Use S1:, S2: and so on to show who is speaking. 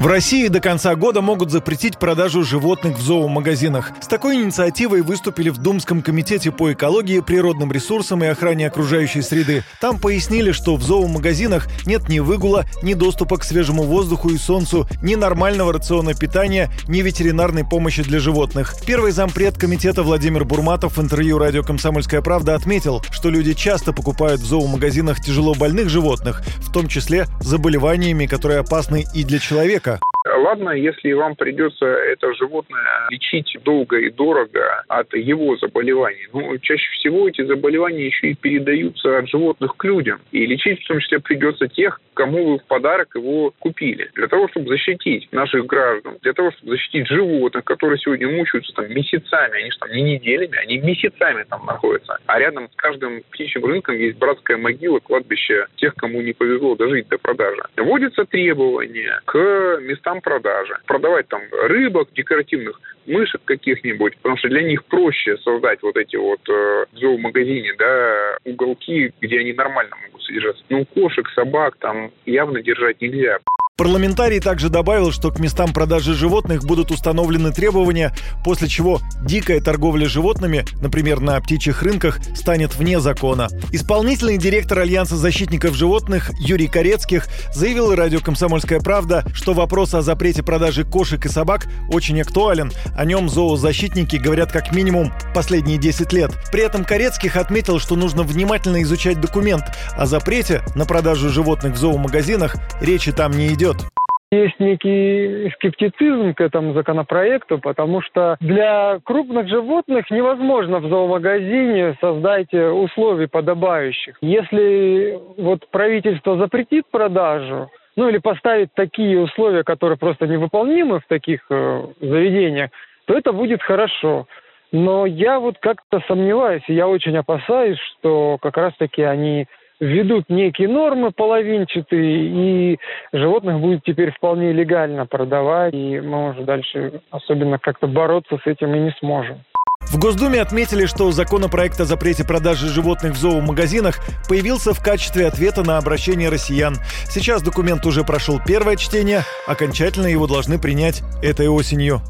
S1: В России до конца года могут запретить продажу животных в зоомагазинах. С такой инициативой выступили в Думском комитете по экологии, природным ресурсам и охране окружающей среды. Там пояснили, что в зоомагазинах нет ни выгула, ни доступа к свежему воздуху и солнцу, ни нормального рациона питания, ни ветеринарной помощи для животных. Первый зампред комитета Владимир Бурматов в интервью радио «Комсомольская правда» отметил, что люди часто покупают в зоомагазинах тяжело больных животных, в том числе заболеваниями, которые опасны и для человека.
S2: Ладно, если вам придется это животное лечить долго и дорого от его заболеваний, но чаще всего эти заболевания еще и передаются от животных к людям. И лечить в том числе придется тех, кому вы в подарок его купили. Для того, чтобы защитить наших граждан, для того, чтобы защитить животных, которые сегодня мучаются там месяцами, они же там не неделями, они месяцами там находятся. А рядом с каждым птичьим рынком есть братская могила, кладбище тех, кому не повезло дожить до продажи. Вводятся требования к местам продажи. Продавать там рыбок, декоративных мышек каких-нибудь, потому что для них проще создать вот эти вот э, в зоомагазине, да, уголки, где они нормально могут содержаться. Ну, кошек, собак там явно держать нельзя.
S1: Парламентарий также добавил, что к местам продажи животных будут установлены требования, после чего дикая торговля животными, например, на птичьих рынках, станет вне закона. Исполнительный директор Альянса защитников животных Юрий Корецких заявил радио «Комсомольская правда», что вопрос о запрете продажи кошек и собак очень актуален. О нем зоозащитники говорят как минимум последние 10 лет. При этом Корецких отметил, что нужно внимательно изучать документ. О запрете на продажу животных в зоомагазинах речи там не идет идет?
S3: Есть некий скептицизм к этому законопроекту, потому что для крупных животных невозможно в зоомагазине создать условий подобающих. Если вот правительство запретит продажу, ну или поставит такие условия, которые просто невыполнимы в таких э, заведениях, то это будет хорошо. Но я вот как-то сомневаюсь, и я очень опасаюсь, что как раз-таки они введут некие нормы половинчатые, и животных будет теперь вполне легально продавать, и мы уже дальше особенно как-то бороться с этим и не сможем.
S1: В Госдуме отметили, что законопроект о запрете продажи животных в зоомагазинах появился в качестве ответа на обращение россиян. Сейчас документ уже прошел первое чтение, окончательно его должны принять этой осенью.